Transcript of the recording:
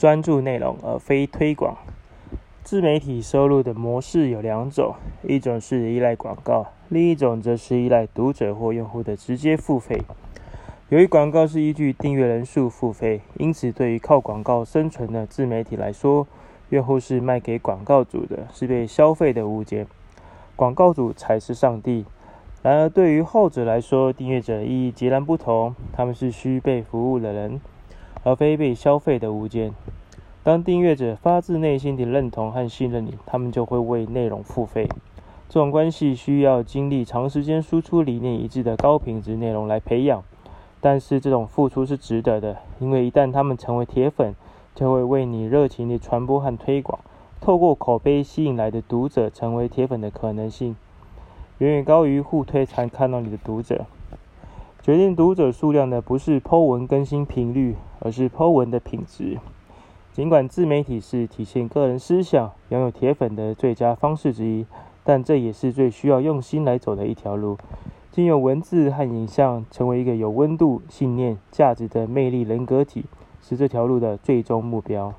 专注内容而非推广。自媒体收入的模式有两种，一种是依赖广告，另一种则是依赖读者或用户的直接付费。由于广告是依据订阅人数付费，因此对于靠广告生存的自媒体来说，用户是卖给广告主的，是被消费的物件，广告主才是上帝。然而，对于后者来说，订阅者意义截然不同，他们是需被服务的人，而非被消费的物件。当订阅者发自内心的认同和信任你，他们就会为内容付费。这种关系需要经历长时间输出理念一致的高品质内容来培养，但是这种付出是值得的，因为一旦他们成为铁粉，就会为你热情的传播和推广。透过口碑吸引来的读者成为铁粉的可能性，远远高于互推才看到你的读者。决定读者数量的不是 Po 文更新频率，而是 Po 文的品质。尽管自媒体是体现个人思想、拥有铁粉的最佳方式之一，但这也是最需要用心来走的一条路。经由文字和影像，成为一个有温度、信念、价值的魅力人格体，是这条路的最终目标。